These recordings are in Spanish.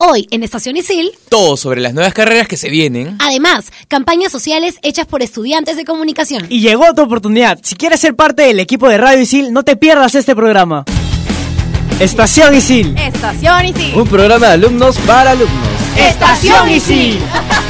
Hoy en Estación Isil, Todo sobre las nuevas carreras que se vienen. además, campañas sociales hechas por estudiantes de comunicación. Y llegó tu oportunidad. Si quieres ser parte del equipo de Radio Isil, no te pierdas este programa. Estación Isil. Estación Isil. Un programa de alumnos para alumnos. Estación Isil.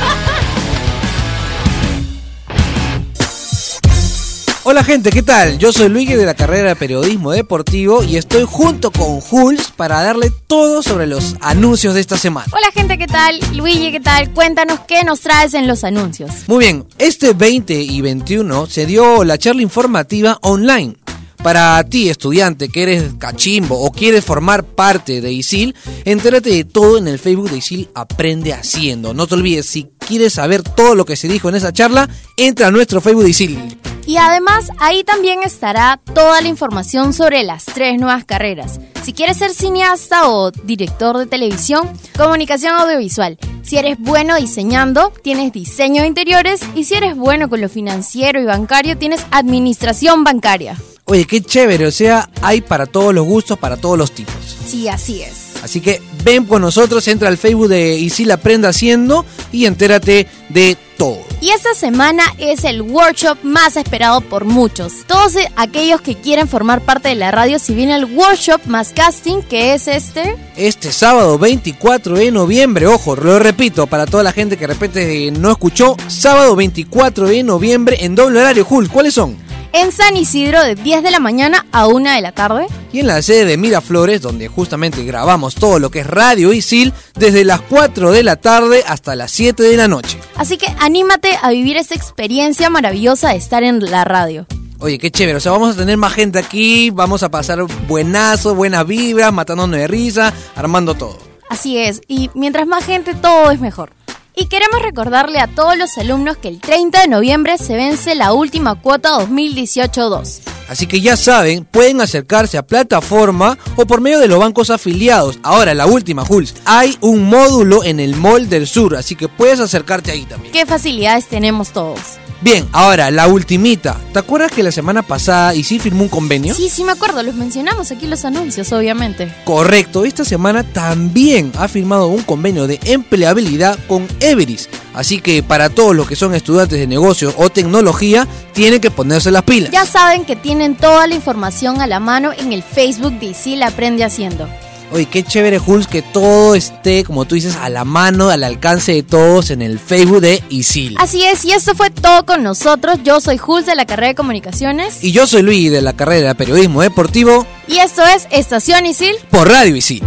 Hola gente, ¿qué tal? Yo soy Luigi de la carrera de Periodismo Deportivo y estoy junto con Jules para darle todo sobre los anuncios de esta semana. Hola gente, ¿qué tal? Luigi, ¿qué tal? Cuéntanos qué nos traes en los anuncios. Muy bien, este 20 y 21 se dio la charla informativa online. Para ti, estudiante, que eres cachimbo o quieres formar parte de ISIL, entérate de todo en el Facebook de ISIL Aprende Haciendo. No te olvides, si quieres saber todo lo que se dijo en esa charla, entra a nuestro Facebook de ISIL. Y además ahí también estará toda la información sobre las tres nuevas carreras. Si quieres ser cineasta o director de televisión, comunicación audiovisual. Si eres bueno diseñando, tienes diseño de interiores. Y si eres bueno con lo financiero y bancario, tienes administración bancaria. Oye, qué chévere, o sea, hay para todos los gustos, para todos los tipos. Sí, así es. Así que ven con nosotros, entra al Facebook de Isil Aprende Haciendo y entérate de todo. Y esta semana es el workshop más esperado por muchos. Todos aquellos que quieren formar parte de la radio, si viene el workshop más casting, que es este. Este sábado 24 de noviembre, ojo, lo repito, para toda la gente que de repente no escuchó, sábado 24 de noviembre en doble horario, Hulk, ¿cuáles son? En San Isidro de 10 de la mañana a 1 de la tarde. Y en la sede de Miraflores, donde justamente grabamos todo lo que es Radio Isil, desde las 4 de la tarde hasta las 7 de la noche. Así que anímate a vivir esta experiencia maravillosa de estar en la radio. Oye, qué chévere, o sea, vamos a tener más gente aquí, vamos a pasar buenazo, buena vibra, matándonos de risa, armando todo. Así es, y mientras más gente, todo es mejor. Y queremos recordarle a todos los alumnos que el 30 de noviembre se vence la última cuota 2018-2. Así que ya saben, pueden acercarse a plataforma o por medio de los bancos afiliados. Ahora, la última, Jules. Hay un módulo en el Mall del Sur, así que puedes acercarte ahí también. ¿Qué facilidades tenemos todos? Bien, ahora, la ultimita. ¿Te acuerdas que la semana pasada Isil firmó un convenio? Sí, sí me acuerdo, los mencionamos aquí los anuncios, obviamente. Correcto, esta semana también ha firmado un convenio de empleabilidad con Everis. Así que para todos los que son estudiantes de negocios o tecnología, tienen que ponerse las pilas. Ya saben que tienen toda la información a la mano en el Facebook de Isil Aprende Haciendo. Oye, qué chévere, Jules, que todo esté, como tú dices, a la mano, al alcance de todos en el Facebook de Isil. Así es, y esto fue todo con nosotros. Yo soy Jules de la carrera de Comunicaciones. Y yo soy Luis de la carrera de Periodismo Deportivo Y esto es Estación Isil. por Radio Isil.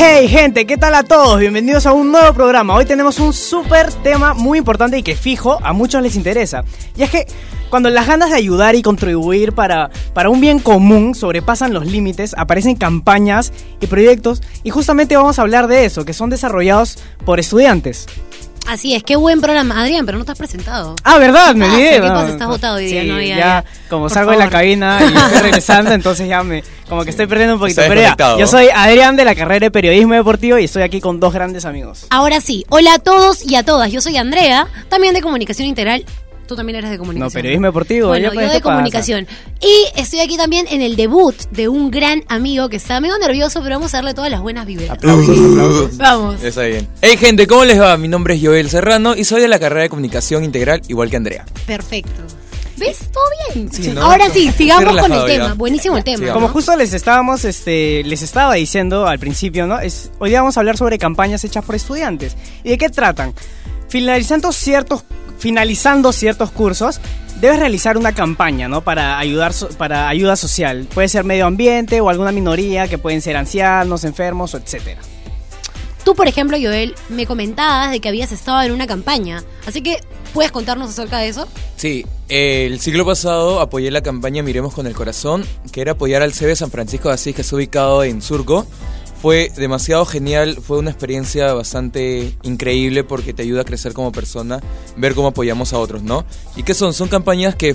Hey gente, ¿qué tal a todos? Bienvenidos a un nuevo programa. Hoy tenemos un súper tema muy importante y que fijo a muchos les interesa. Y es que cuando las ganas de ayudar y contribuir para, para un bien común sobrepasan los límites, aparecen campañas y proyectos y justamente vamos a hablar de eso, que son desarrollados por estudiantes. Así es, qué buen programa. Adrián, pero no te has presentado. Ah, ¿verdad? Me olvidé. sí, ¿qué pasa? Estás botado hoy día, sí, no, ya, ya, ya. como Por salgo de la cabina y estoy regresando, entonces ya me, como que estoy perdiendo un poquito. Pero ya, yo soy Adrián de la carrera de Periodismo Deportivo y estoy aquí con dos grandes amigos. Ahora sí, hola a todos y a todas. Yo soy Andrea, también de Comunicación Integral. Tú también eres de comunicación. No, periodismo deportivo. Bueno, yo ¿qué de pasa? comunicación. Y estoy aquí también en el debut de un gran amigo que está medio nervioso, pero vamos a darle todas las buenas vibras. Aplausos, aplausos. Vamos. Está bien. Hey gente, ¿cómo les va? Mi nombre es Joel Serrano y soy de la carrera de comunicación integral, igual que Andrea. Perfecto. ¿Ves? Todo bien. Sí, ¿no? Ahora sí, sigamos con el tema. ya. Buenísimo el tema. Como ¿no? justo les estábamos, este, les estaba diciendo al principio, ¿no? Es, hoy día vamos a hablar sobre campañas hechas por estudiantes. ¿Y de qué tratan? Finalizando ciertos, finalizando ciertos cursos, debes realizar una campaña, ¿no? Para ayudar, para ayuda social. Puede ser medio ambiente o alguna minoría, que pueden ser ancianos, enfermos, o etcétera. Tú, por ejemplo, Joel, me comentabas de que habías estado en una campaña. Así que, ¿puedes contarnos acerca de eso? Sí, el siglo pasado apoyé la campaña Miremos con el Corazón, que era apoyar al CB San Francisco de Asís, que está ubicado en Surco. Fue demasiado genial, fue una experiencia bastante increíble porque te ayuda a crecer como persona, ver cómo apoyamos a otros, ¿no? ¿Y qué son? Son campañas que,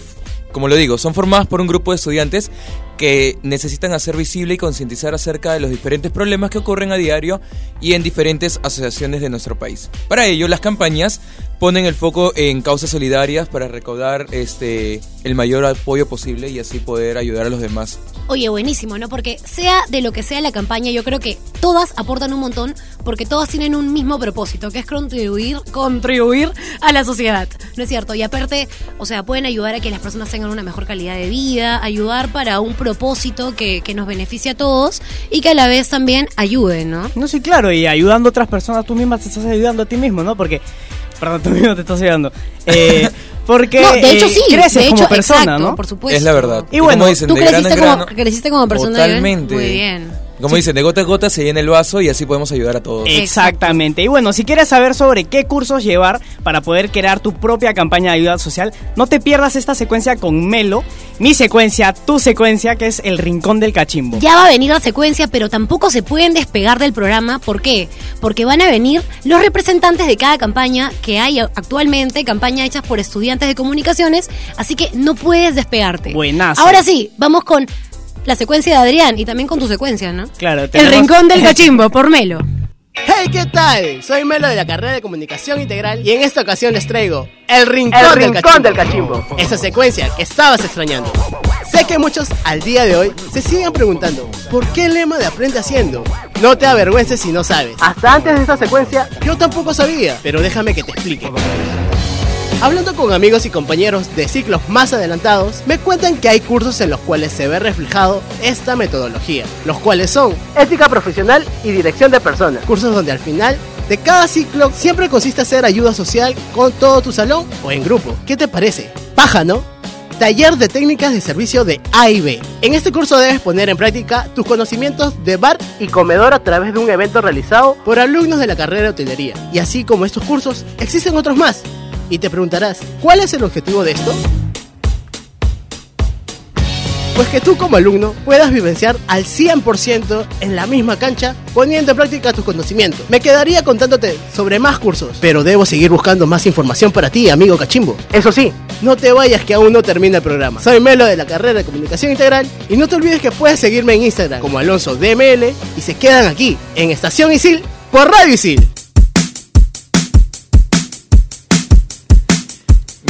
como lo digo, son formadas por un grupo de estudiantes que necesitan hacer visible y concientizar acerca de los diferentes problemas que ocurren a diario y en diferentes asociaciones de nuestro país. Para ello, las campañas ponen el foco en causas solidarias para recaudar este el mayor apoyo posible y así poder ayudar a los demás. Oye, buenísimo, ¿no? Porque sea de lo que sea la campaña, yo creo que todas aportan un montón porque todas tienen un mismo propósito, que es contribuir, contribuir a la sociedad, ¿no es cierto? Y aparte, o sea, pueden ayudar a que las personas tengan una mejor calidad de vida, ayudar para un propósito que, que nos beneficie a todos y que a la vez también ayuden, ¿no? No, sí, claro, y ayudando a otras personas, tú misma te estás ayudando a ti mismo, ¿no? Porque, perdón, tú mismo te estás ayudando. Eh, porque no, de hecho eh, sí, creces de hecho, como persona, exacto, ¿no? por supuesto. Es la verdad. Y bueno, como dicen, Tú grano creciste en como, grano, creciste como persona. Totalmente. Muy bien. Como dicen, de gota a gota se llena el vaso y así podemos ayudar a todos. Exactamente. Y bueno, si quieres saber sobre qué cursos llevar para poder crear tu propia campaña de ayuda social, no te pierdas esta secuencia con Melo, mi secuencia, tu secuencia, que es el Rincón del Cachimbo. Ya va a venir la secuencia, pero tampoco se pueden despegar del programa. ¿Por qué? Porque van a venir los representantes de cada campaña que hay actualmente, campaña hechas por estudiantes de comunicaciones, así que no puedes despegarte. Buenazo. Ahora sí, vamos con la secuencia de Adrián y también con tu secuencia, ¿no? Claro, El tenemos- Rincón del Cachimbo, por Melo. Hey, ¿qué tal? Soy Melo de la carrera de Comunicación Integral y en esta ocasión les traigo El Rincón, del, Cachimbo. Esa secuencia que estabas extrañando. Sé que muchos al día de hoy se siguen preguntando ¿Por qué el lema de Aprende Haciendo? No te avergüences si no sabes. Hasta antes de esta secuencia yo tampoco sabía, pero déjame que te explique. Hablando con amigos y compañeros de ciclos más adelantados, me cuentan que hay cursos en los cuales se ve reflejado esta metodología, los cuales son ética profesional y dirección de personas. Cursos donde al final de cada ciclo siempre consiste hacer ayuda social con todo tu salón o en grupo. ¿Qué te parece? Paja, ¿no? Taller de técnicas de servicio de A y B. En este curso debes poner en práctica tus conocimientos de bar y comedor a través de un evento realizado por alumnos de la carrera de hotelería. Y así como estos cursos, existen otros más. Y te preguntarás, ¿cuál es el objetivo de esto? Pues que tú como alumno puedas vivenciar al 100% en la misma cancha poniendo en práctica tus conocimientos. Me quedaría contándote sobre más cursos, pero debo seguir buscando más información para ti, amigo cachimbo. Eso sí, no te vayas que aún no termina el programa. Soy Melo de la carrera de Comunicación Integral y no te olvides que puedes seguirme en Instagram como Alonso DML y se quedan aquí en Estación Isil por Radio Isil.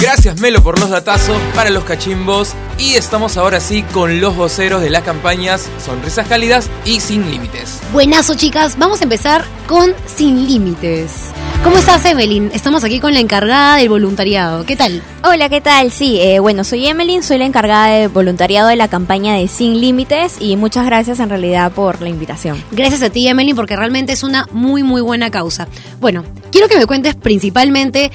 Gracias Melo por los datazos para los cachimbos y estamos ahora sí con los voceros de las campañas Sonrisas Cálidas y Sin Límites. Buenazo, chicas. Vamos a empezar con Sin Límites. ¿Cómo estás, Evelyn? Estamos aquí con la encargada del voluntariado. ¿Qué tal? Hola, ¿qué tal? Sí, eh, bueno, soy Emeline, soy la encargada de voluntariado de la campaña de Sin Límites y muchas gracias en realidad por la invitación. Gracias a ti, Evelyn, porque realmente es una muy, muy buena causa. Bueno, quiero que me cuentes principalmente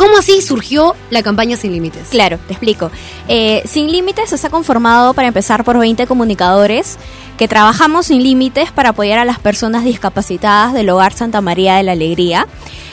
cómo así surgió la campaña Sin Límites. Claro, te explico. Eh, sin Límites está conformado para empezar por 20 comunicadores que trabajamos sin límites para apoyar a las personas discapacitadas del Hogar Santa María de la Alegría.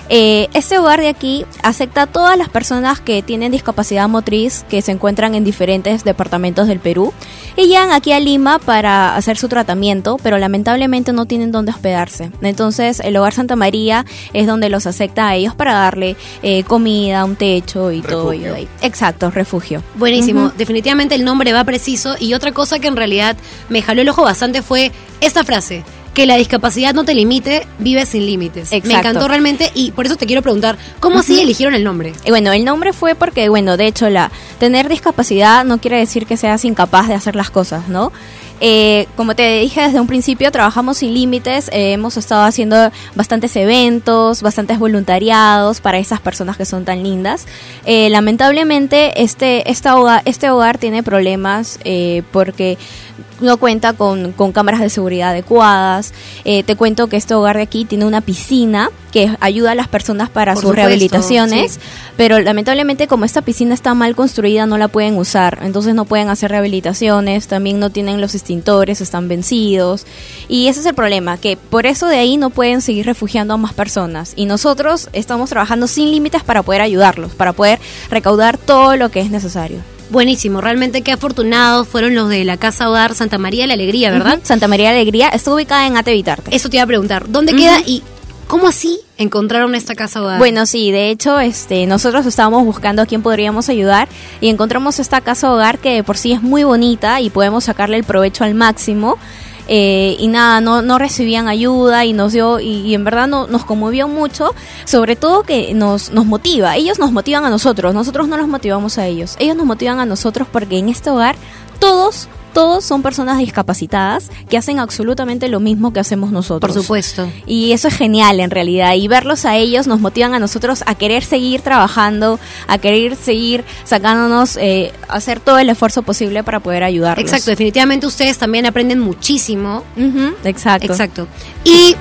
Eh, este hogar de aquí acepta a todas las personas que tienen discapacidad motriz que se encuentran en diferentes departamentos del Perú y llegan aquí a Lima para hacer su tratamiento, pero lamentablemente no tienen dónde hospedarse. Entonces el Hogar Santa María es donde los acepta a ellos para darle eh, comida, un techo y todo ello ahí. Exacto, refugio. Buenísimo, definitivamente el nombre va preciso y otra cosa que en realidad me jaló el ojo bastante fue esta frase, que la discapacidad no te limite, vive sin límites. Me encantó realmente y por eso te quiero preguntar, ¿cómo así eligieron el nombre? Y bueno, el nombre fue porque, bueno, de hecho, la tener discapacidad no quiere decir que seas incapaz de hacer las cosas, ¿no? Eh, como te dije desde un principio, trabajamos sin límites, eh, hemos estado haciendo bastantes eventos, bastantes voluntariados para esas personas que son tan lindas. Eh, lamentablemente, este, esta hogar, este hogar tiene problemas porque no cuenta con, con cámaras de seguridad adecuadas. Eh, te cuento que este hogar de aquí tiene una piscina que ayuda a las personas para Por sus supuesto, rehabilitaciones, sí. pero lamentablemente como esta piscina está mal construida no la pueden usar, entonces no pueden hacer rehabilitaciones, también no tienen los extintores, están vencidos y ese es el problema, que por eso de ahí no pueden seguir refugiando a más personas y nosotros estamos trabajando sin límites para poder ayudarlos, para poder recaudar todo lo que es necesario. Buenísimo, realmente qué afortunados fueron los de la Casa Hogar Santa María de la Alegría, ¿verdad? Santa María de Alegría está ubicada en Ate Vitarte. Eso te iba a preguntar, ¿dónde queda y cómo así encontraron esta casa hogar. Bueno, sí, de hecho, este, nosotros estábamos buscando a quién podríamos ayudar y encontramos esta casa hogar que de por sí es muy bonita y podemos sacarle el provecho al máximo. Eh, y nada, no, no recibían ayuda y nos dio, y, y en verdad no- nos conmovió mucho, sobre todo que nos, nos motiva. Ellos nos motivan a nosotros, nosotros no los motivamos a ellos. Ellos nos motivan a nosotros porque en este hogar todos, todos son personas discapacitadas que hacen absolutamente lo mismo que hacemos nosotros. por supuesto. Y eso es genial en realidad. Y verlos a ellos nos motivan a nosotros a querer seguir trabajando, a querer seguir sacándonos, eh, hacer todo el esfuerzo posible para poder ayudarlos. Exacto, definitivamente ustedes también aprenden muchísimo. Exacto. Exacto. Y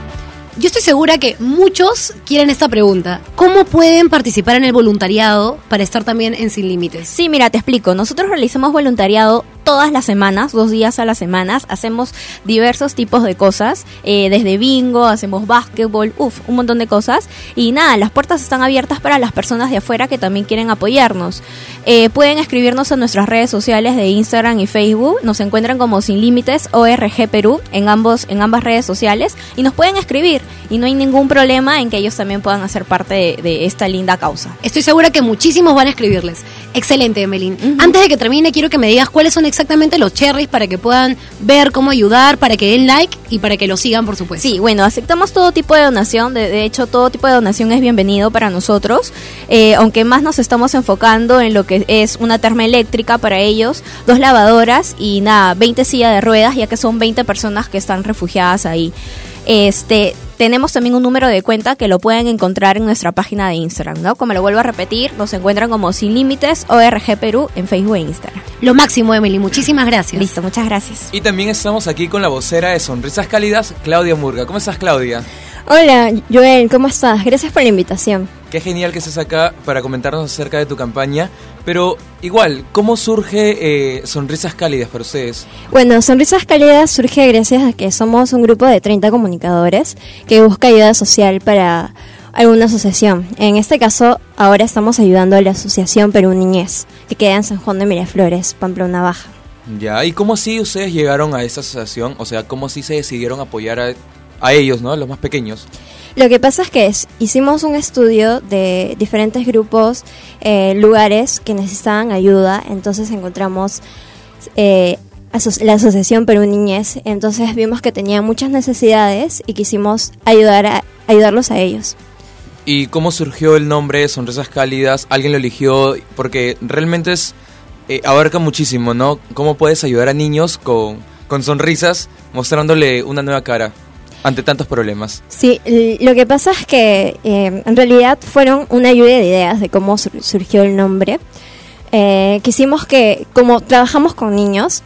yo estoy segura que muchos quieren esta pregunta. ¿Cómo pueden participar en el voluntariado para estar también en Sin Límites? Sí, mira, te explico. Nosotros realizamos voluntariado todas las semanas, dos días a las semanas. Hacemos diversos tipos de cosas, eh, desde bingo, hacemos básquetbol, uff, un montón de cosas. Y nada, las puertas están abiertas para las personas de afuera que también quieren apoyarnos. Eh, pueden escribirnos en nuestras redes sociales de Instagram y Facebook. Nos encuentran como Sin Límites ORG Perú en, ambos, en ambas redes sociales y nos pueden escribir. Y no hay ningún problema en que ellos también puedan hacer parte de- de esta linda causa. Estoy segura que muchísimos van a escribirles. Excelente, Emelín. Antes de que termine, quiero que me digas cuáles son exactamente los cherries para que puedan ver cómo ayudar, para que den like y para que lo sigan, por supuesto. Sí, bueno, aceptamos todo tipo de donación. De, de hecho, todo tipo de donación es bienvenido para nosotros. Eh, aunque más nos estamos enfocando en lo que es una termoeléctrica para ellos, dos lavadoras y nada, 20 sillas de ruedas, ya que son 20 personas que están refugiadas ahí. Este, tenemos también un número de cuenta que lo pueden encontrar en nuestra página de Instagram, ¿no? Como lo vuelvo a repetir, nos encuentran como Sin Límites ORG Perú en Facebook e Instagram. Lo máximo, Emily. Muchísimas gracias. Listo, muchas gracias. Y también estamos aquí con la vocera de Sonrisas Cálidas, Claudia Murga. ¿Cómo estás, Claudia? Hola, Joel, ¿cómo estás? Gracias por la invitación. Qué genial que estés acá para comentarnos acerca de tu campaña. Pero igual, ¿cómo surge eh, Sonrisas Cálidas para ustedes? Bueno, Sonrisas Cálidas surge gracias a que somos un grupo de 30 comunicadores que busca ayuda social para alguna asociación. En este caso, ahora estamos ayudando a la Asociación Perú Niñez, que queda en San Juan de Miraflores, Pamplona Baja. Ya, ¿y cómo así ustedes llegaron a esta asociación? O sea, ¿cómo así se decidieron apoyar a, a ellos, ¿no? A los más pequeños. Lo que pasa es que es- hicimos un estudio de diferentes grupos, eh, lugares que necesitaban ayuda, entonces encontramos eh, la Asociación Perú Niñez, entonces vimos que tenían muchas necesidades y quisimos ayudar a, ayudarlos a ellos. ¿Y cómo surgió el nombre Sonrisas Cálidas? ¿Alguien lo eligió? Porque realmente es eh, abarca muchísimo, ¿no? ¿Cómo puedes ayudar a niños con, con sonrisas mostrándole una nueva cara ante tantos problemas? Sí, lo que pasa es que eh, en realidad fueron una lluvia de ideas de cómo sur- surgió el nombre. Eh, quisimos que, como trabajamos con niños,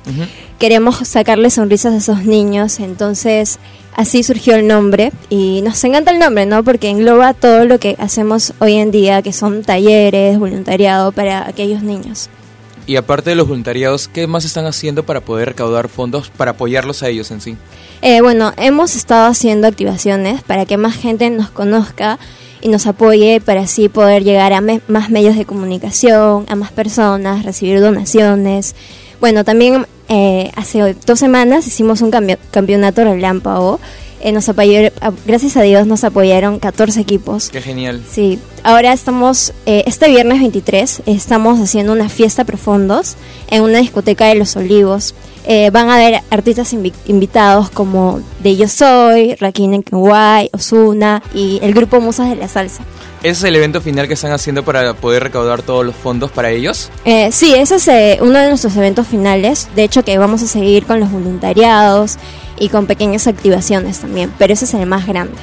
queremos sacarle sonrisas a esos niños, entonces así surgió el nombre y nos encanta el nombre, ¿no? Porque engloba todo lo que hacemos hoy en día, que son talleres, voluntariado para aquellos niños. Y aparte de los voluntariados, ¿qué más están haciendo para poder recaudar fondos para apoyarlos a ellos en sí? Eh, bueno, hemos estado haciendo activaciones para que más gente nos conozca y nos apoye para así poder llegar a más medios de comunicación, a más personas, recibir donaciones. Bueno, también eh, hace dos semanas hicimos un campeonato relámpago. Eh, nos apoyó- a- gracias a Dios nos apoyaron 14 equipos. Qué genial. Sí, ahora estamos, eh, este viernes 23, estamos haciendo una fiesta profundos en una discoteca de Los Olivos. Eh, van a haber artistas invi- invitados como De Yo Soy, Rakim Kenway, Osuna y el grupo Musas de la Salsa. ¿Ese es el evento final que están haciendo para poder recaudar todos los fondos para ellos? Eh, sí, ese es eh, uno de nuestros eventos finales. De hecho, que vamos a seguir con los voluntariados y con pequeñas activaciones también, pero ese es el más grande.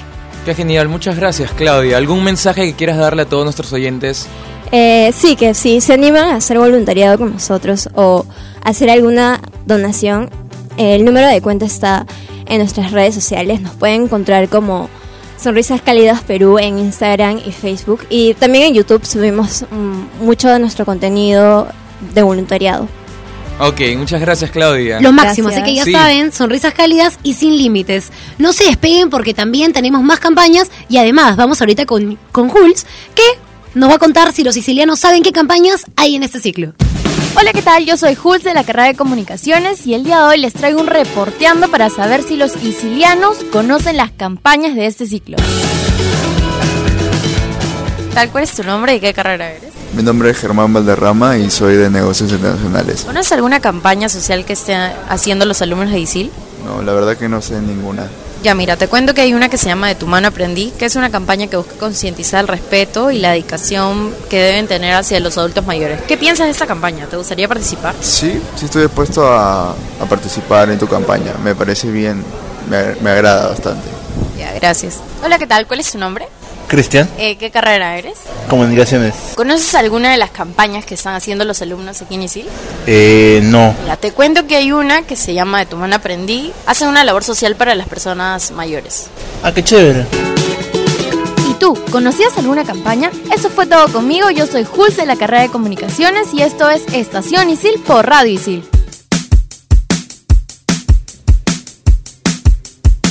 Qué genial, muchas gracias Claudia. ¿Algún mensaje que quieras darle a todos nuestros oyentes? Eh, sí, que si se animan a hacer voluntariado con nosotros o hacer alguna donación, eh, el número de cuenta está en nuestras redes sociales. Nos pueden encontrar como Sonrisas Cálidas Perú en Instagram y Facebook. Y también en YouTube subimos mm, mucho de nuestro contenido de voluntariado. Ok, muchas gracias Claudia. Lo máximo, Gracias. así que ya Sí. saben, sonrisas cálidas y sin límites. No se despeguen porque también tenemos más campañas y además vamos ahorita con, con Jules, que nos va a contar si los sicilianos saben qué campañas hay en este ciclo. Hola, ¿qué tal? Yo soy Jules de la carrera de comunicaciones y el día de hoy les traigo un reporteando para saber si los sicilianos conocen las campañas de este ciclo. tal? ¿Cuál es tu nombre y qué carrera eres? Mi nombre es Germán Valderrama y soy de negocios internacionales. ¿Conoces alguna campaña social que esté haciendo los alumnos de ISIL? No, la verdad que no sé ninguna. Ya mira, te cuento que hay una que se llama De tu mano aprendí, que es una campaña que busca concientizar el respeto y la dedicación que deben tener hacia los adultos mayores. ¿Qué piensas de esta campaña? ¿Te gustaría participar? Sí, sí estoy dispuesto a, a participar en tu campaña. Me parece bien, me, me agrada bastante. Ya, gracias. Hola, ¿qué tal? ¿Cuál es tu nombre? Cristian, Eh, ¿Qué carrera eres? comunicaciones. ¿Conoces alguna de las campañas que están haciendo los alumnos aquí en ISIL? Eh, no. Mira, te cuento que hay una que se llama De tu mano aprendí. Hacen una labor social para las personas mayores. Ah, qué chévere. ¿Y tú, conocías alguna campaña? Eso fue todo conmigo. Yo soy Jules de la carrera de comunicaciones y esto es Estación ISIL por Radio ISIL.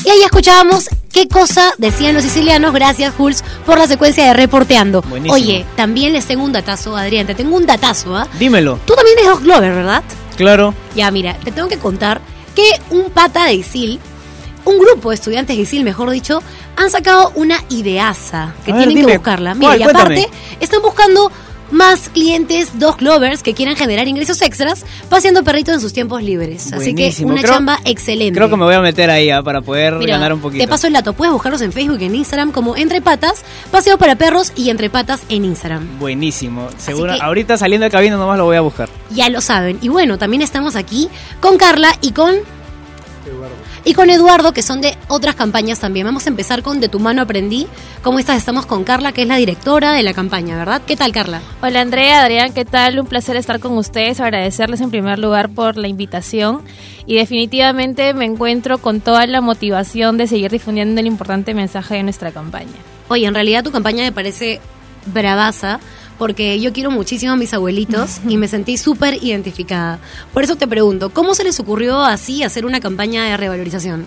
Y ahí escuchábamos qué cosa decían los sicilianos. Gracias, Jules, por la secuencia de reporteando. Buenísimo. Oye, también les tengo un datazo, Adrián. Te tengo un datazo, ¿ah? Dímelo. Tú también eres Glover, ¿verdad? Claro. Ya, mira, te tengo que contar que un pata de ISIL, un grupo de estudiantes de ISIL, mejor dicho, han sacado una ideaza que A ver, tienen que buscarla. Mira, y aparte, Cuéntame. están buscando más clientes Dog Lovers que quieran generar ingresos extras paseando perritos en sus tiempos libres. Así que una Creo- chamba excelente. Creo que me voy a meter ahí ah, para poder Mira, ganar un poquito. Te paso el dato. Puedes buscarlos en Facebook y en Instagram como Entre Patas, Paseo para Perros y Entre Patas en Instagram. Buenísimo. Seguro, que- ahorita saliendo de cabina nomás lo voy a buscar. Ya lo saben. Y bueno, también estamos aquí con Carla y con... Y con Eduardo, que son de otras campañas también. Vamos a empezar con De tu mano aprendí. ¿Cómo estás? Estamos con Carla, que es la directora de la campaña, ¿verdad? ¿Qué tal, Carla? Hola Andrea, Adrián, ¿qué tal? Un placer estar con ustedes, agradecerles en primer lugar por la invitación y definitivamente me encuentro con toda la motivación de seguir difundiendo el importante mensaje de nuestra campaña. Oye, en realidad tu campaña me parece bravaza porque yo quiero muchísimo a mis abuelitos y me sentí súper identificada. Por eso te pregunto, ¿cómo se les ocurrió así hacer una campaña de revalorización?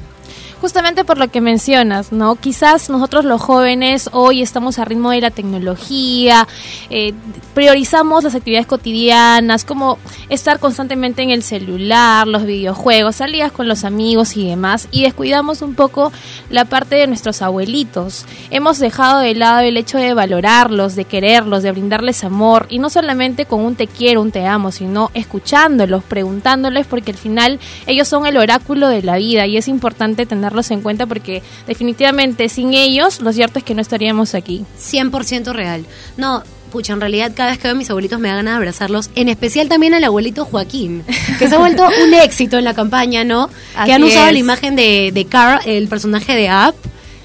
Justamente por lo que mencionas, ¿no? Quizás nosotros los jóvenes hoy estamos a ritmo de la tecnología, eh, priorizamos las actividades cotidianas, como estar constantemente en el celular, los videojuegos, salidas con los amigos y demás, y descuidamos un poco la parte de nuestros abuelitos. Hemos dejado de lado el hecho de valorarlos, de quererlos, de brindarles amor, y no solamente con un te quiero, un te amo, sino escuchándolos, preguntándoles, porque al final ellos son el oráculo de la vida y es importante tenerlos en cuenta porque definitivamente sin ellos lo cierto es que no estaríamos aquí. 100% real. No, pucha, en realidad cada vez que veo a mis abuelitos me da ganas de abrazarlos, en especial también al abuelito Joaquín, que se ha vuelto un éxito en la campaña, ¿no? Así que han usado es. la imagen de, de Carl, el personaje de App,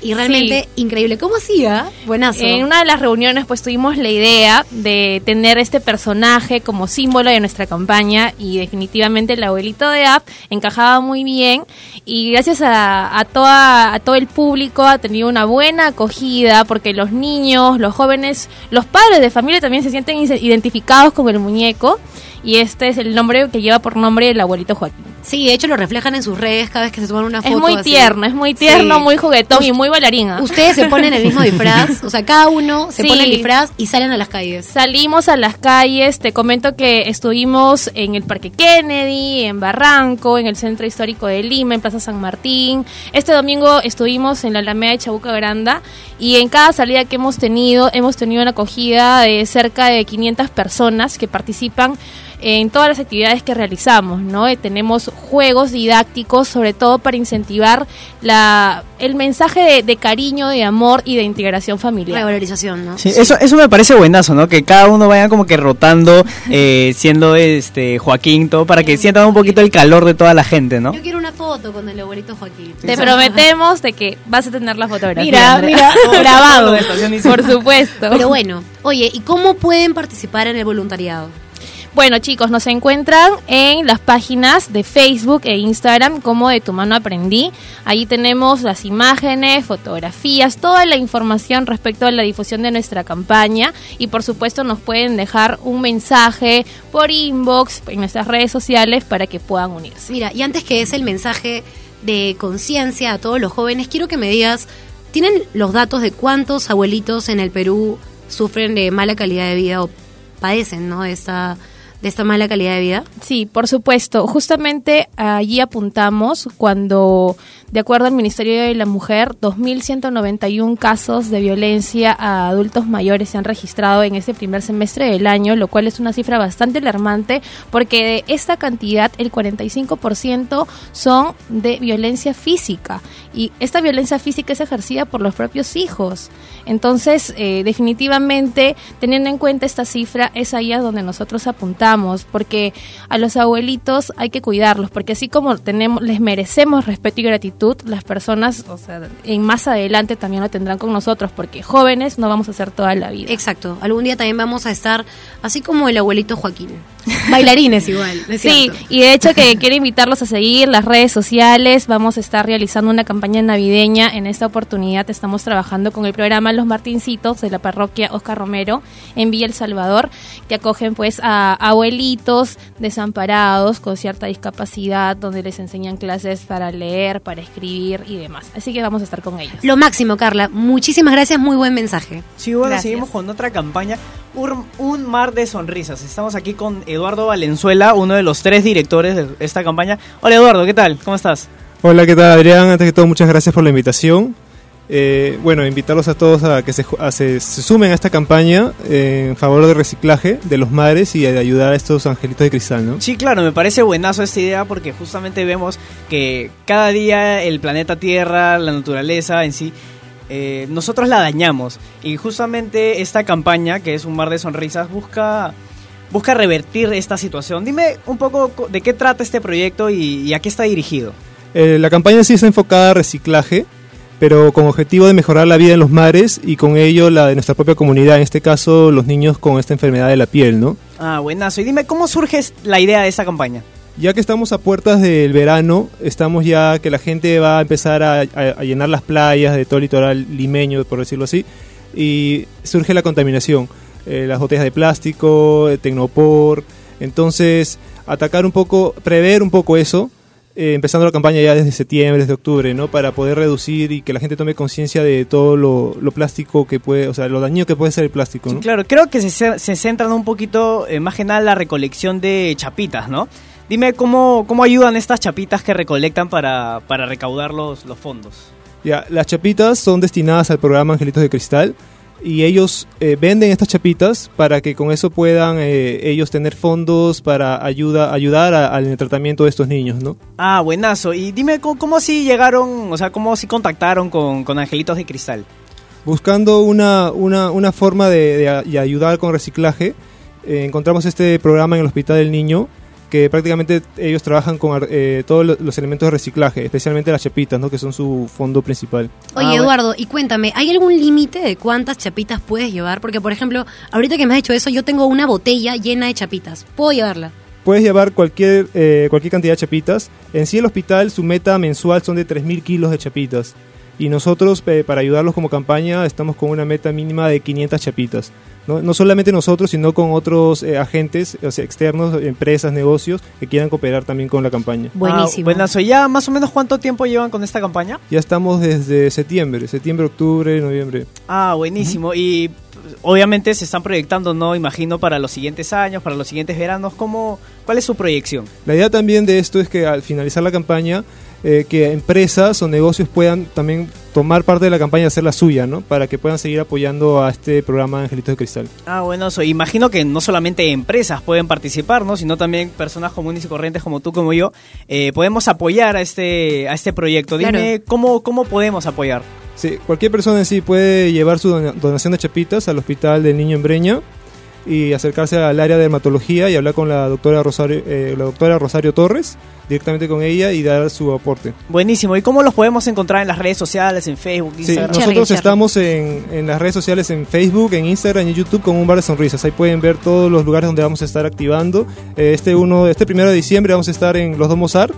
y realmente increíble. ¿Cómo hacía? Buenazo. En una de las reuniones pues tuvimos la idea de tener este personaje como símbolo de nuestra campaña y definitivamente el abuelito de App encajaba muy bien y gracias a, a, toda, a todo el público ha tenido una buena acogida porque los niños, los jóvenes, los padres de familia también se sienten identificados con el muñeco y este es el nombre que lleva por nombre el abuelito Joaquín. Sí, de hecho lo reflejan en sus redes cada vez que se toman una foto. Es muy así. tierno, es muy tierno, Sí. muy juguetón y muy bailarina. Ustedes se ponen el mismo disfraz, o sea, cada uno se Sí. pone el disfraz y salen a las calles. Salimos a las calles, te comento que estuvimos en el Parque Kennedy, en Barranco, en el Centro Histórico de Lima, en Plaza San Martín. Este domingo estuvimos en la Alameda de Chabuca Granda y en cada salida que hemos tenido, hemos tenido una acogida de cerca de 500 personas que participan en todas las actividades que realizamos, ¿no? Eh, tenemos juegos didácticos, sobre todo para incentivar la, el mensaje de, de cariño, de amor y de integración familiar. Revalorización, ¿no? Sí, Eso, eso me parece buenazo, ¿no? Que cada uno vaya como que rotando, eh, siendo este Joaquín, todo, para que sientan un poquito el calor de toda la gente, ¿no? Yo quiero una foto con el abuelito Joaquín. Te prometemos de que vas a tener la fotografía. Mira, Andrea. mira, grabado. Por supuesto. Pero bueno, oye, ¿y cómo pueden participar en el voluntariado? Bueno, chicos, nos encuentran en las páginas de Facebook e Instagram como de tu mano aprendí. Ahí tenemos las imágenes, fotografías, toda la información respecto a la difusión de nuestra campaña y por supuesto nos pueden dejar un mensaje por inbox en nuestras redes sociales para que puedan unirse. Mira, y antes que es el mensaje de conciencia a todos los jóvenes, quiero que me digas, ¿tienen los datos de cuántos abuelitos en el Perú sufren de mala calidad de vida o padecen, ¿no? De esta, de esta mala calidad de vida? Sí, por supuesto. Justamente allí apuntamos cuando, de acuerdo al Ministerio de la Mujer, 2.191 casos de violencia a adultos mayores se han registrado en este primer semestre del año, lo cual es una cifra bastante alarmante porque de esta cantidad el 45% son de violencia física y esta violencia física es ejercida por los propios hijos. Entonces, eh, definitivamente, teniendo en cuenta esta cifra, es ahí donde nosotros apuntamos, porque a los abuelitos hay que cuidarlos, porque así como tenemos, les merecemos respeto y gratitud, las personas, o sea, en más adelante también lo tendrán con nosotros, porque jóvenes no vamos a ser toda la vida. Exacto. Algún día también vamos a estar así como el abuelito Joaquín. Bailarines igual. ¿no es Sí, cierto? y de hecho que quiero invitarlos a seguir las redes sociales. Vamos a estar realizando una campaña navideña. En esta oportunidad estamos trabajando con el programa Los Martincitos de la parroquia Oscar Romero en Villa El Salvador, que acogen pues a abuelitos desamparados con cierta discapacidad, donde les enseñan clases para leer, para escribir y demás. Así que vamos a estar con ellos. Lo máximo, Carla. Muchísimas gracias. Muy buen mensaje. Sí, bueno, Gracias. seguimos con otra campaña. Un, un mar de sonrisas. Estamos aquí con Eduardo Valenzuela, uno de los tres directores de esta campaña. Hola Eduardo, ¿qué tal? ¿Cómo estás? Hola, ¿qué tal Adrián? Antes que todo, muchas gracias por la invitación. Eh, bueno, invitarlos a todos a que se, a se- se sumen a esta campaña eh, en favor del reciclaje de los mares y de ayudar a estos angelitos de cristal, ¿no? Sí, claro, me parece buenazo esta idea porque justamente vemos que cada día el planeta Tierra, la naturaleza en sí, eh, nosotros la dañamos. Y justamente esta campaña, que es un mar de sonrisas, busca, busca revertir esta situación. Dime un poco co- de qué trata este proyecto y, y a qué está dirigido. La campaña sí está enfocada a reciclaje, pero con objetivo de mejorar la vida en los mares y con ello la de nuestra propia comunidad, en este caso los niños con esta enfermedad de la piel, ¿no? Ah, buenazo. Y dime, ¿cómo surge la idea de esta campaña? Ya que estamos a puertas del verano, estamos ya que la gente va a empezar a, a- a llenar las playas de todo el litoral limeño, por decirlo así, y surge la contaminación. Eh, las botellas de plástico, eh, tecnopor. Entonces, atacar un poco, prever un poco eso, eh, empezando la campaña ya desde septiembre, desde octubre, ¿no? Para poder reducir y que la gente tome conciencia de todo lo, lo plástico que puede, o sea, lo dañino que puede ser el plástico, Sí, ¿no? claro, creo que se, se centran un poquito, eh, más que nada, en la recolección de chapitas, ¿no? Dime cómo, cómo ayudan estas chapitas que recolectan para, para recaudar los, los fondos. Ya, las chapitas son destinadas al programa Angelitos de Cristal y ellos eh, venden estas chapitas para que con eso puedan eh, ellos tener fondos para ayuda, ayudar al tratamiento de estos niños, ¿no? Ah, buenazo. Y dime cómo, cómo así llegaron, o sea, cómo así contactaron con, con Angelitos de Cristal. Buscando una, una, una forma de, de ayudar con reciclaje, eh, encontramos este programa en el Hospital del Niño que prácticamente ellos trabajan con eh, todos lo- los elementos de reciclaje, especialmente las chapitas, ¿no? que son su fondo principal. Oye, Ah, bueno. Eduardo, y cuéntame, ¿hay algún límite de cuántas chapitas puedes llevar? Porque, por ejemplo, ahorita que me has dicho eso, yo tengo una botella llena de chapitas. ¿Puedo llevarla? Puedes llevar cualquier, eh, cualquier cantidad de chapitas. En sí el hospital, su meta mensual son de 3.000 kilos de chapitas. Y nosotros, eh, para ayudarlos como campaña, estamos con una meta mínima de 500 chapitas. No, no solamente nosotros, sino con otros eh, agentes o sea, externos, empresas, negocios, que quieran cooperar también con la campaña. Buenísimo. Ah, buenazo. ¿Ya más o menos cuánto tiempo llevan con esta campaña? Ya estamos desde septiembre, septiembre, octubre, noviembre. Ah, buenísimo. Y obviamente se están proyectando, ¿no? Imagino para los siguientes años, para los siguientes veranos. ¿Cómo, ¿Cuál es su proyección? La idea también de esto es que al finalizar la campaña, eh, que empresas o negocios puedan también tomar parte de la campaña y hacer la suya, ¿no? Para que puedan seguir apoyando a este programa Angelitos de Cristal. Ah, bueno, eso. Imagino que no solamente empresas pueden participar, ¿no? Sino también personas comunes y corrientes como tú, como yo, eh, podemos apoyar a este, a este proyecto. Dime, Claro. ¿cómo, ¿cómo podemos apoyar? Sí, cualquier persona en sí puede llevar su dona- donación de chapitas al Hospital del Niño en Breña y acercarse al área de dermatología y hablar con la doctora Rosario, eh, la doctora Rosario Torres, directamente con ella y dar su aporte. Buenísimo. ¿Y cómo los podemos encontrar en las redes sociales, en Facebook, Sí, Instagram? nosotros Cherry. estamos en, en las redes sociales, en Facebook, en Instagram y en YouTube con un bar de sonrisas. Ahí pueden ver todos los lugares donde vamos a estar activando. Eh, Este uno, este primero de diciembre vamos a estar en Los Domos Art,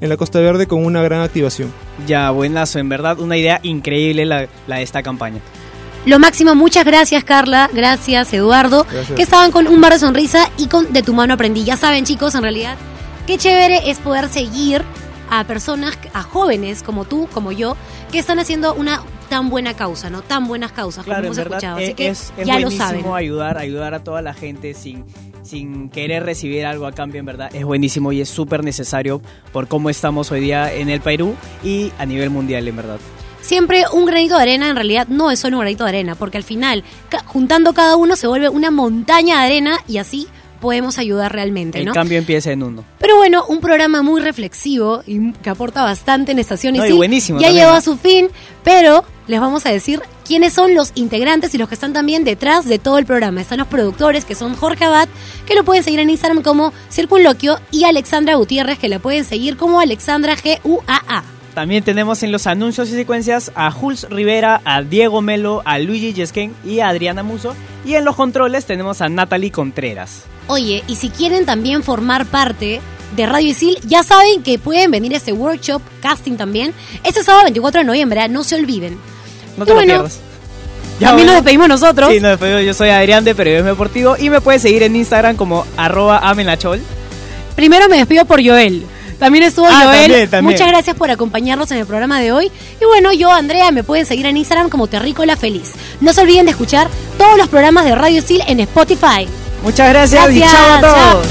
en la Costa Verde, con una gran activación. Ya, buenazo. En verdad, una idea increíble la, la de esta campaña. Lo máximo, muchas gracias Carla, gracias Eduardo, Gracias. que estaban con un bar de sonrisa y con De tu mano aprendí. Ya saben chicos, en realidad, qué chévere es poder seguir a personas, a jóvenes como tú, como yo, que están haciendo una tan buena causa, ¿no? Tan buenas causas Claro, como hemos escuchado. es, Así que es- es ya lo buenísimo saben. ayudar, ayudar a toda la gente sin, sin querer recibir algo a cambio, en verdad, es buenísimo y es súper necesario por cómo estamos hoy día en el Perú y a nivel mundial, en verdad. Siempre un granito de arena en realidad no es solo un granito de arena, porque al final, ca- juntando cada uno se vuelve una montaña de arena y así podemos ayudar realmente, El ¿no? cambio empieza en uno. Pero bueno, un programa muy reflexivo y que aporta bastante en Estación No, y buenísimo Ya llegó a su fin, pero les vamos a decir quiénes son los integrantes y los que están también detrás de todo el programa. Están los productores, que son Jorge Abad, que lo pueden seguir en Instagram como Circunloquio, y Alexandra Gutiérrez, que la pueden seguir como Alexandra GUAA. También tenemos en los anuncios y secuencias a Jules Rivera, a Diego Melo, a Luigi Yesquen y a Adriana Muso. Y en los controles tenemos a Natalie Contreras. Oye, y si quieren también formar parte de Radio Isil, ya saben que pueden venir a este workshop, casting también, este sábado 24 de noviembre, ¿eh? no se olviden. No Y te bueno, lo pierdas. también nos despedimos nosotros. Sí, nos despedimos. Yo soy Adrián de Periodismo Deportivo y me puedes seguir en Instagram como arroba amenachol. Primero me despido por Joel. También estuvo Ah, Joel. también, también. Muchas gracias por acompañarnos en el programa de hoy. Y bueno, yo, Andrea, me pueden seguir en Instagram como Terrícola Feliz. No se olviden de escuchar todos los programas de Radio Isil en Spotify. Muchas gracias, y Gracias, chao a chao. todos.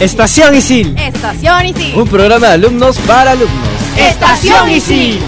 Estación Isil. Estación Isil. Un programa de alumnos para alumnos. Estación Isil.